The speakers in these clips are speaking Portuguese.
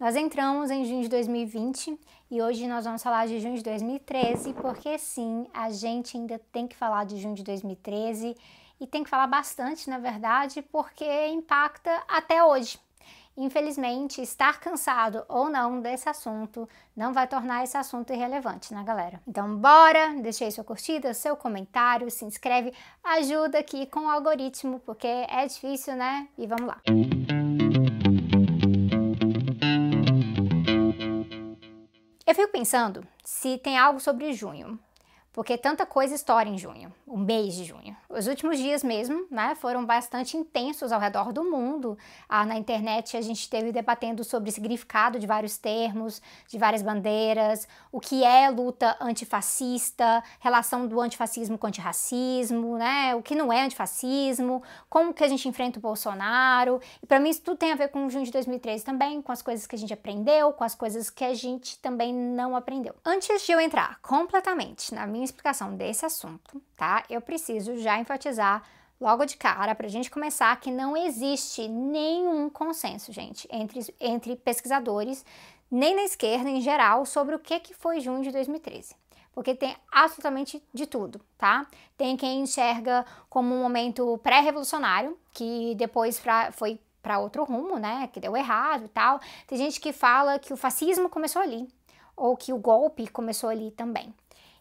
Nós entramos em junho de 2020 e hoje nós vamos falar de junho de 2013, porque sim, a gente ainda tem que falar de junho de 2013 e tem que falar bastante, na verdade, porque impacta até hoje. Infelizmente, estar cansado ou não desse assunto não vai tornar esse assunto irrelevante, né, galera? Então, bora, deixe aí sua curtida, seu comentário, se inscreve, ajuda aqui com o algoritmo, porque é difícil, né? E vamos lá. Eu fico pensando se tem algo sobre junho porque tanta coisa estoura em junho, o mês de junho. Os últimos dias mesmo, né, foram bastante intensos ao redor do mundo. Ah, na internet a gente esteve debatendo sobre o significado de vários termos, de várias bandeiras, o que é luta antifascista, relação do antifascismo com o antirracismo, né, o que não é antifascismo, como que a gente enfrenta o Bolsonaro. E para mim isso tudo tem a ver com o junho de 2013 também, com as coisas que a gente aprendeu, com as coisas que a gente também não aprendeu. Antes de eu entrar completamente na minha explicação desse assunto, tá? Eu preciso já enfatizar logo de cara, para a gente começar, que não existe nenhum consenso, gente, entre, entre pesquisadores, nem na esquerda em geral, sobre o que, que foi junho de 2013. Porque tem absolutamente de tudo, tá? Tem quem enxerga como um momento pré-revolucionário, que depois pra, foi para outro rumo, né? Que deu errado e tal. Tem gente que fala que o fascismo começou ali, ou que o golpe começou ali também.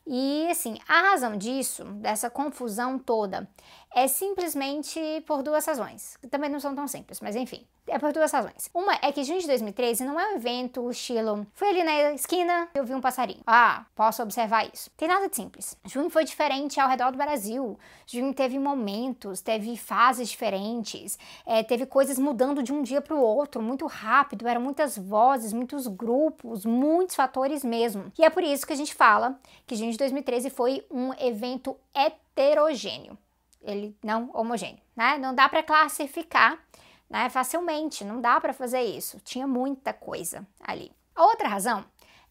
E assim, a razão disso, dessa confusão toda, é simplesmente por duas razões, que também não são tão simples, mas enfim, é por duas razões. Uma é que junho de 2013 não é um evento estilo, fui ali na esquina e eu vi um passarinho. Ah, posso observar isso. Tem nada de simples. Junho foi diferente ao redor do Brasil. Junho teve momentos, teve fases diferentes, é, teve coisas mudando de um dia para o outro muito rápido, eram muitas vozes, muitos grupos, muitos fatores mesmo. E é por isso que a gente fala que junho de 2013 foi um evento heterogêneo ele não homogêneo, né? Não dá para classificar, né, facilmente, não dá para fazer isso. Tinha muita coisa ali. A outra razão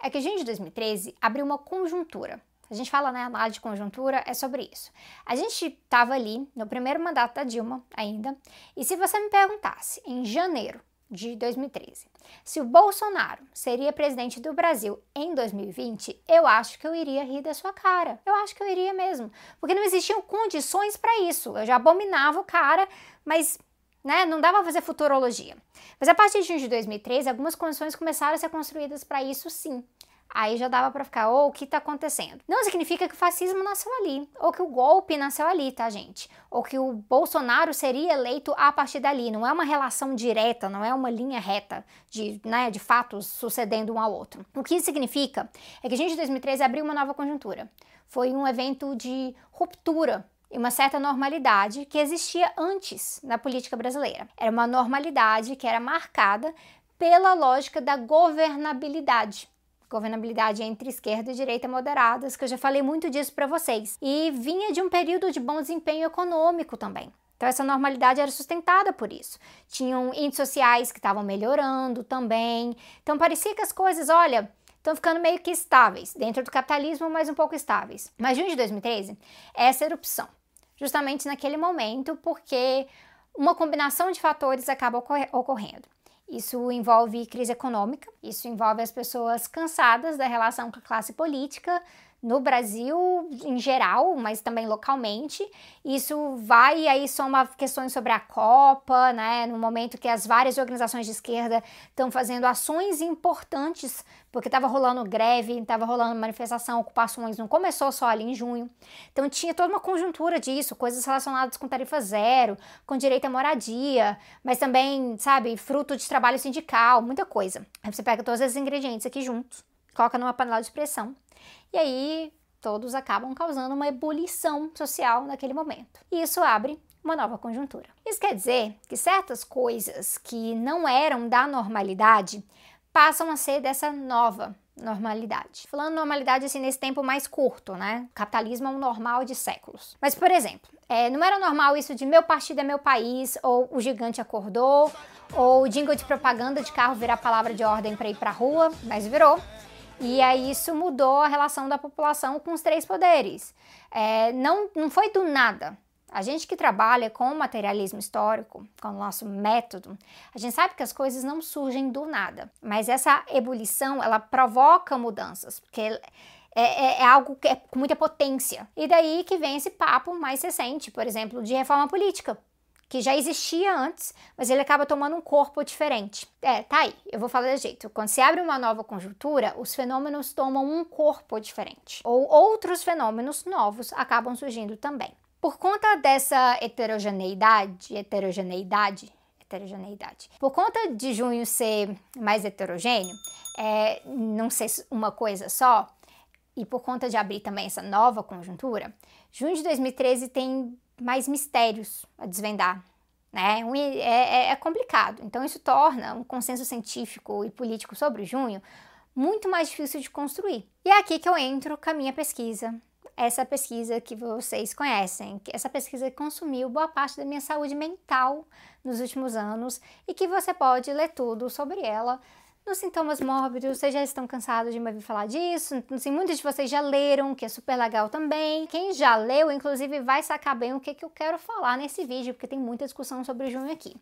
é que a gente de 2013 abriu uma conjuntura. A gente fala, né, análise de conjuntura é sobre isso. A gente estava ali no primeiro mandato da Dilma ainda, e se você me perguntasse em janeiro de 2013. Se o Bolsonaro seria presidente do Brasil em 2020, eu acho que eu iria rir da sua cara. Eu acho que eu iria mesmo. Porque não existiam condições para isso. Eu já abominava o cara, mas né, não dava pra fazer futurologia. Mas a partir de 2013, algumas condições começaram a ser construídas para isso sim. Aí já dava para ficar, ou oh, o que tá acontecendo? Não significa que o fascismo nasceu ali, ou que o golpe nasceu ali, tá, gente? Ou que o Bolsonaro seria eleito a partir dali. Não é uma relação direta, não é uma linha reta de, né, de fatos sucedendo um ao outro. O que isso significa é que a gente, em 2013, abriu uma nova conjuntura. Foi um evento de ruptura e uma certa normalidade que existia antes na política brasileira. Era uma normalidade que era marcada pela lógica da governabilidade governabilidade entre esquerda e direita moderadas, que eu já falei muito disso para vocês. E vinha de um período de bom desempenho econômico também. Então, essa normalidade era sustentada por isso. Tinham índices sociais que estavam melhorando também. Então, parecia que as coisas, olha, estão ficando meio que estáveis, dentro do capitalismo, mas um pouco estáveis. Mas junho de 2013, essa opção. Justamente naquele momento, porque uma combinação de fatores acaba ocorrendo. Isso envolve crise econômica, isso envolve as pessoas cansadas da relação com a classe política, no Brasil em geral, mas também localmente. Isso vai aí soma questões sobre a Copa, né? No momento que as várias organizações de esquerda estão fazendo ações importantes, porque estava rolando greve, estava rolando manifestação, ocupações, não começou só ali em junho. Então tinha toda uma conjuntura disso, coisas relacionadas com tarifa zero, com direito à moradia, mas também, sabe, fruto de trabalho sindical, muita coisa. Aí você pega todos esses ingredientes aqui juntos, coloca numa panela de pressão e aí todos acabam causando uma ebulição social naquele momento. E isso abre uma nova conjuntura. Isso quer dizer que certas coisas que não eram da normalidade passam a ser dessa nova normalidade. Falando normalidade assim nesse tempo mais curto, né? Capitalismo é um normal de séculos. Mas, por exemplo, é, não era normal isso de meu partido é meu país, ou o gigante acordou, ou o jingle de propaganda de carro virar palavra de ordem para ir para rua, mas virou. E aí isso mudou a relação da população com os três poderes. É, não, não foi do nada A gente que trabalha com o materialismo histórico, com o nosso método, a gente sabe que as coisas não surgem do nada, mas essa ebulição ela provoca mudanças, porque é, é, é, algo que é com muita potência. E daí que vem esse papo mais recente, por exemplo, de reforma política, que já existia antes, mas ele acaba tomando um corpo diferente. É, tá aí, eu vou falar de jeito. Quando se abre uma nova conjuntura, os fenômenos tomam um corpo diferente, ou outros fenômenos novos acabam surgindo também. Por conta dessa heterogeneidade, heterogeneidade, heterogeneidade, por conta de junho ser mais heterogêneo, é, não ser uma coisa só, e por conta de abrir também essa nova conjuntura, junho de 2013 tem mais mistérios a desvendar. Né? É, é, é complicado. Então, isso torna um consenso científico e político sobre junho muito mais difícil de construir. E é aqui que eu entro com a minha pesquisa, essa pesquisa que vocês conhecem, essa pesquisa que consumiu boa parte da minha saúde mental nos últimos anos e que você pode ler tudo sobre ela nos sintomas mórbidos, vocês já estão cansados de me ouvir falar disso, assim, muitos de vocês já leram, que é super legal também. Quem já leu, inclusive, vai sacar bem o que, que eu quero falar nesse vídeo, porque tem muita discussão sobre junho aqui.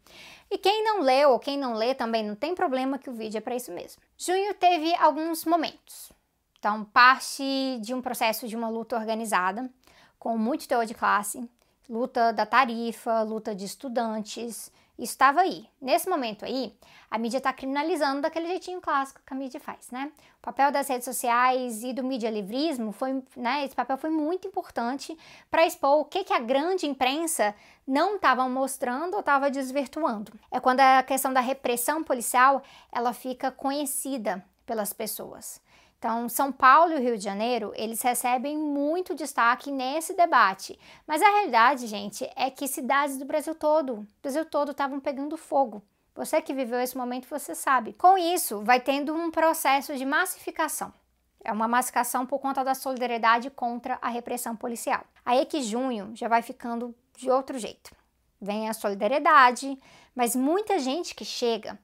E quem não leu ou quem não lê também não tem problema que o vídeo é para isso mesmo. Junho teve alguns momentos. Então, parte de um processo de uma luta organizada, com muito teor de classe, luta da tarifa, luta de estudantes, estava aí. Nesse momento aí, a mídia está criminalizando daquele jeitinho clássico que a mídia faz, né? O papel das redes sociais e do mídia livrismo foi, né? Esse papel foi muito importante para expor o que, que a grande imprensa não estava mostrando ou estava desvirtuando. É quando a questão da repressão policial ela fica conhecida pelas pessoas. Então, São Paulo e o Rio de Janeiro, eles recebem muito destaque nesse debate. Mas a realidade, gente, é que cidades do Brasil todo, do Brasil todo estavam pegando fogo. Você que viveu esse momento, você sabe. Com isso, vai tendo um processo de massificação. É uma massificação por conta da solidariedade contra a repressão policial. Aí é que junho já vai ficando de outro jeito. Vem a solidariedade, mas muita gente que chega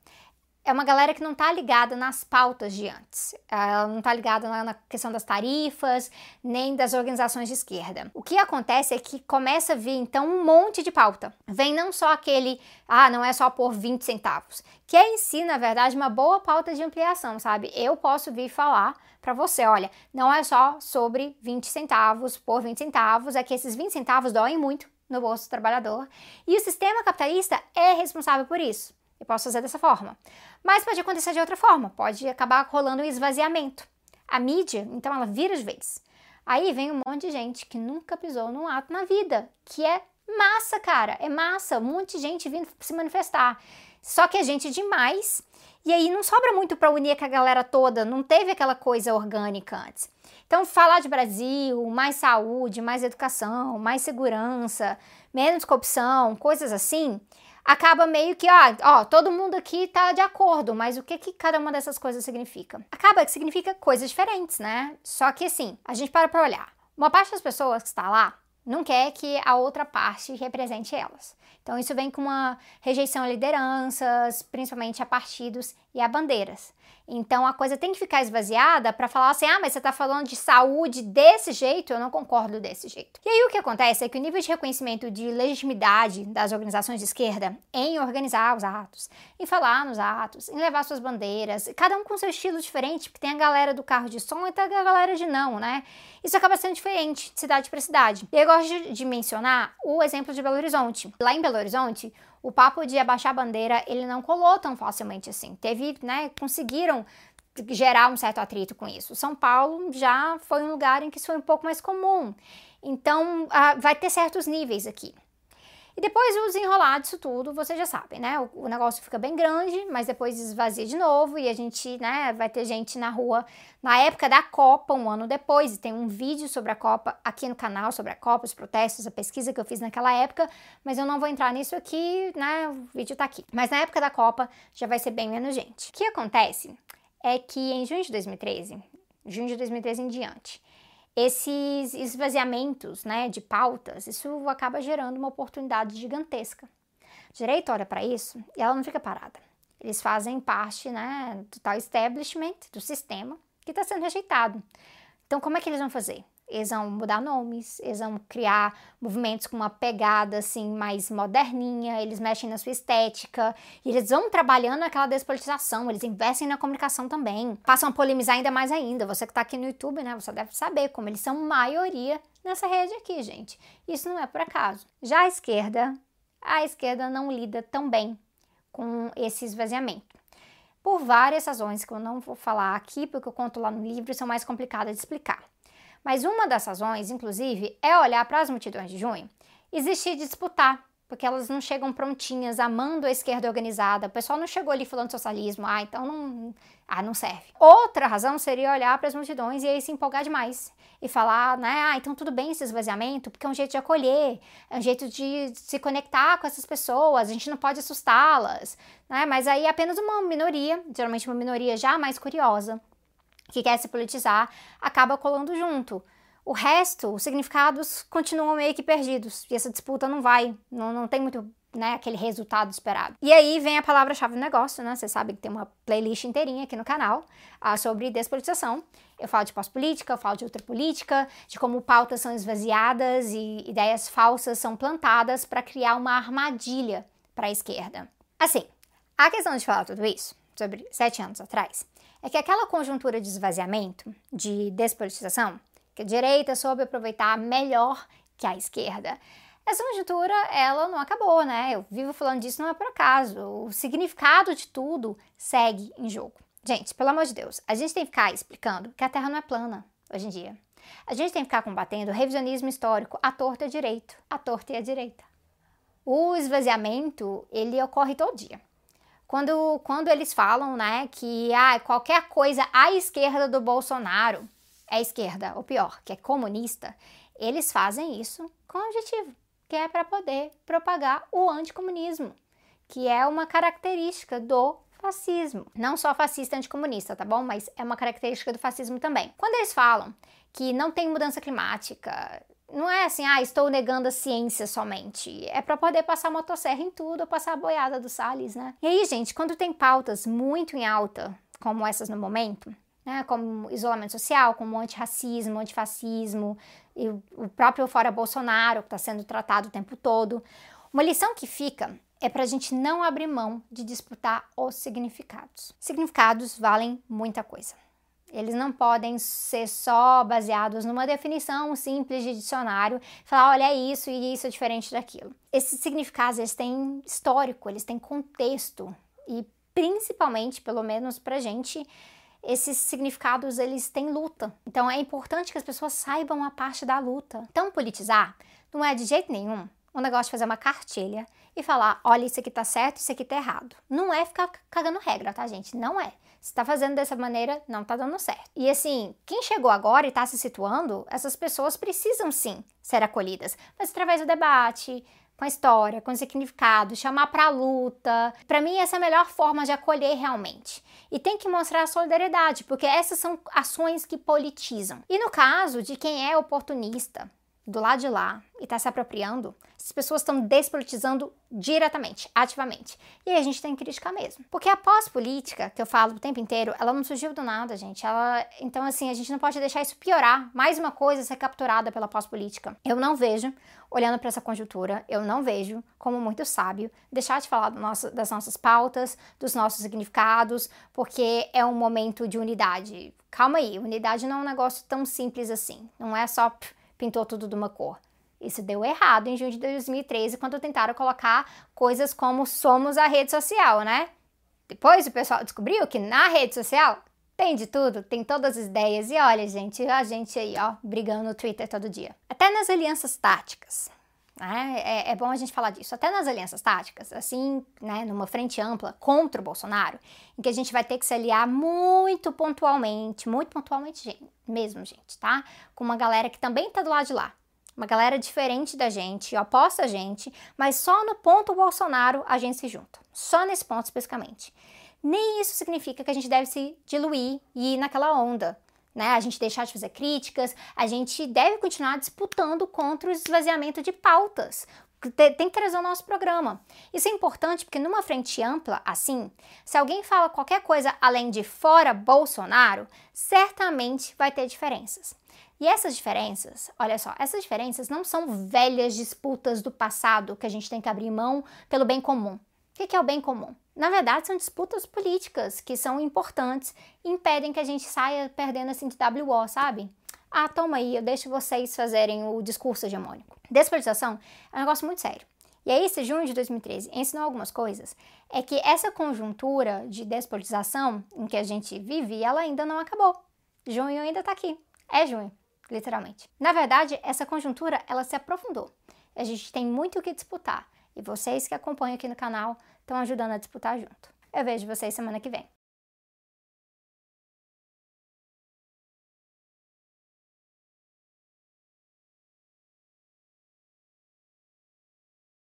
é uma galera que não está ligada nas pautas de antes. Ela não está ligada na questão das tarifas, nem das organizações de esquerda. O que acontece é que começa a vir, então, um monte de pauta. Vem não só aquele, ah, não é só por 20 centavos, que é em si, na verdade, uma boa pauta de ampliação, sabe? Eu posso vir falar para você, olha, não é só sobre 20 centavos por 20 centavos, é que esses 20 centavos doem muito no bolso do trabalhador, e o sistema capitalista é responsável por isso. Eu posso fazer dessa forma. Mas pode acontecer de outra forma, pode acabar rolando um esvaziamento. A mídia, então, ela vira de vez. Aí vem um monte de gente que nunca pisou num ato na vida, que é massa, cara, é massa, um monte de gente vindo se manifestar. Só que é gente demais, e aí não sobra muito para unir com a galera toda, não teve aquela coisa orgânica antes. Então, falar de Brasil, mais saúde, mais educação, mais segurança, menos corrupção, coisas assim, acaba meio que, ah, ó, todo mundo aqui tá de acordo, mas o que que cada uma dessas coisas significa? Acaba que significa coisas diferentes, né? Só que assim, a gente para pra olhar. Uma parte das pessoas que está lá não quer que a outra parte represente elas. Então isso vem com uma rejeição a lideranças, principalmente a partidos e a bandeiras. Então a coisa tem que ficar esvaziada para falar assim: ah, mas você está falando de saúde desse jeito, eu não concordo desse jeito. E aí o que acontece é que o nível de reconhecimento de legitimidade das organizações de esquerda em organizar os atos, em falar nos atos, em levar suas bandeiras, cada um com seu estilo diferente, porque tem a galera do carro de som e tem a galera de não, né? Isso acaba sendo diferente de cidade para cidade. E eu gosto de mencionar o exemplo de Belo Horizonte. Lá em Belo Horizonte, o papo de abaixar a bandeira, ele não colou tão facilmente assim. Teve, né, conseguiram gerar um certo atrito com isso. São Paulo já foi um lugar em que isso foi um pouco mais comum. Então, uh, vai ter certos níveis aqui. E depois o desenrolar disso tudo, vocês já sabem, né? O, o, negócio fica bem grande, mas depois esvazia de novo e a gente, né, vai ter gente na rua na época da Copa, um ano depois. E tem um vídeo sobre a Copa aqui no canal, sobre a Copa, os protestos, a pesquisa que eu fiz naquela época, mas eu não vou entrar nisso aqui, né? O vídeo tá aqui. Mas na época da Copa já vai ser bem menos gente. O que acontece é que em junho de 2013, junho de 2013 em diante, esses esvaziamentos né, de pautas, isso acaba gerando uma oportunidade gigantesca. Direito olha para isso e ela não fica parada. Eles fazem parte né, do tal establishment, do sistema, que está sendo rejeitado. Então, como é que eles vão fazer? Eles vão mudar nomes, eles vão criar movimentos com uma pegada assim mais moderninha, eles mexem na sua estética, e eles vão trabalhando naquela despolitização, eles investem na comunicação também, passam a polemizar ainda mais ainda. Você que tá aqui no YouTube, né, você deve saber como eles são maioria nessa rede aqui, gente. Isso não é por acaso. Já a esquerda, a esquerda não lida tão bem com esse esvaziamento por várias razões que eu não vou falar aqui, porque eu conto lá no livro e são mais complicadas de explicar. Mas uma das razões, inclusive, é olhar para as multidões de junho, existir disputar porque elas não chegam prontinhas, amando a esquerda organizada. O pessoal não chegou ali falando socialismo, ah, então não, ah, não serve. Outra razão seria olhar para as multidões e aí se empolgar demais e falar, né, ah, então tudo bem esse esvaziamento, porque é um jeito de acolher, é um jeito de se conectar com essas pessoas, a gente não pode assustá-las, né? Mas aí apenas uma minoria, geralmente uma minoria já mais curiosa, que quer se politizar, acaba colando junto. O resto, os significados continuam meio que perdidos. E essa disputa não vai, não, não tem muito né, aquele resultado esperado. E aí vem a palavra-chave do negócio, né? Você sabe que tem uma playlist inteirinha aqui no canal uh, sobre despolitização. Eu falo de pós-política, eu falo de ultrapolítica, de como pautas são esvaziadas e ideias falsas são plantadas para criar uma armadilha para a esquerda. Assim, a questão de falar tudo isso, sobre sete anos atrás, é que aquela conjuntura de esvaziamento, de despolitização, que a direita soube aproveitar melhor que a esquerda. Essa conjuntura, ela não acabou, né? Eu vivo falando disso, não é por acaso. O significado de tudo segue em jogo. Gente, pelo amor de Deus, a gente tem que ficar explicando que a Terra não é plana hoje em dia. A gente tem que ficar combatendo o revisionismo histórico à torta e à direita, à torta e à direita. O esvaziamento, ele ocorre todo dia. Quando, quando eles falam, né, que ah, qualquer coisa à esquerda do Bolsonaro é esquerda, ou pior, que é comunista, eles fazem isso com um objetivo, que é para poder propagar o anticomunismo, que é uma característica do fascismo. Não só fascista anticomunista, tá bom? Mas é uma característica do fascismo também. Quando eles falam que não tem mudança climática, não é assim, ah, estou negando a ciência somente. É para poder passar motosserra em tudo ou passar a boiada do Salles, né? E aí, gente, quando tem pautas muito em alta, como essas no momento, né, como isolamento social, como antirracismo, antifascismo, e o próprio fora Bolsonaro, que está sendo tratado o tempo todo. Uma lição que fica é para a gente não abrir mão de disputar os significados. Significados valem muita coisa. Eles não podem ser só baseados numa definição simples de dicionário, falar, olha, é isso e isso é diferente daquilo. Esses significados, eles têm histórico, eles têm contexto e principalmente, pelo menos pra gente, esses significados eles têm luta. Então é importante que as pessoas saibam a parte da luta. Então politizar não é de jeito nenhum um negócio de fazer uma cartilha e falar, olha, isso aqui tá certo, isso aqui tá errado. Não é ficar cagando regra, tá, gente? Não é. Se tá fazendo dessa maneira, não tá dando certo. E assim, quem chegou agora e tá se situando, essas pessoas precisam sim ser acolhidas, mas através do debate, com a história, com o significado, chamar para luta. Para mim, essa é a melhor forma de acolher realmente. E tem que mostrar a solidariedade, porque essas são ações que politizam. E no caso de quem é oportunista, do lado de lá e está se apropriando, as pessoas estão despolitizando diretamente, ativamente. E aí a gente tem que criticar mesmo. Porque a pós-política, que eu falo o tempo inteiro, ela não surgiu do nada, gente. Ela, então, assim, a gente não pode deixar isso piorar. Mais uma coisa ser capturada pela pós-política. Eu não vejo, olhando para essa conjuntura, eu não vejo como muito sábio deixar de falar nosso, das nossas pautas, dos nossos significados, porque é um momento de unidade. Calma aí, unidade não é um negócio tão simples assim. Não é só. Pff, pintou tudo de uma cor. Isso deu errado em junho de 2013, quando tentaram colocar coisas como somos a rede social, né? Depois o pessoal descobriu que na rede social tem de tudo, tem todas as ideias. E olha, gente, a gente aí, ó, brigando no Twitter todo dia. Até nas alianças táticas. Né? É, é, bom a gente falar disso. Até nas alianças táticas, assim, né, numa frente ampla contra o Bolsonaro, em que a gente vai ter que se aliar muito pontualmente, muito pontualmente mesmo, gente, tá? Com uma galera que também tá do lado de lá. Uma galera diferente da gente, oposta a gente, mas só no ponto Bolsonaro a gente se junta. Só nesse ponto especificamente. Nem isso significa que a gente deve se diluir e ir naquela onda né? A gente deixar de fazer críticas, a gente deve continuar disputando contra o esvaziamento de pautas. Tem que trazer o nosso programa. Isso é importante porque numa frente ampla, assim, se alguém fala qualquer coisa além de fora Bolsonaro, certamente vai ter diferenças. E essas diferenças, olha só, essas diferenças não são velhas disputas do passado que a gente tem que abrir mão pelo bem comum. O que é o bem comum? Na verdade, são disputas políticas que são importantes e impedem que a gente saia perdendo assim de WO, sabe? Ah, toma aí, eu deixo vocês fazerem o discurso hegemônico. Despolitização é um negócio muito sério. E aí, esse junho de 2013 ensinou algumas coisas. É que essa conjuntura de despolitização em que a gente vive, ela ainda não acabou. Junho ainda tá aqui. É junho, literalmente. Na verdade, essa conjuntura, ela se aprofundou. A gente tem muito o que disputar. E vocês que acompanham aqui no canal estão ajudando a disputar junto. Eu vejo vocês semana que vem.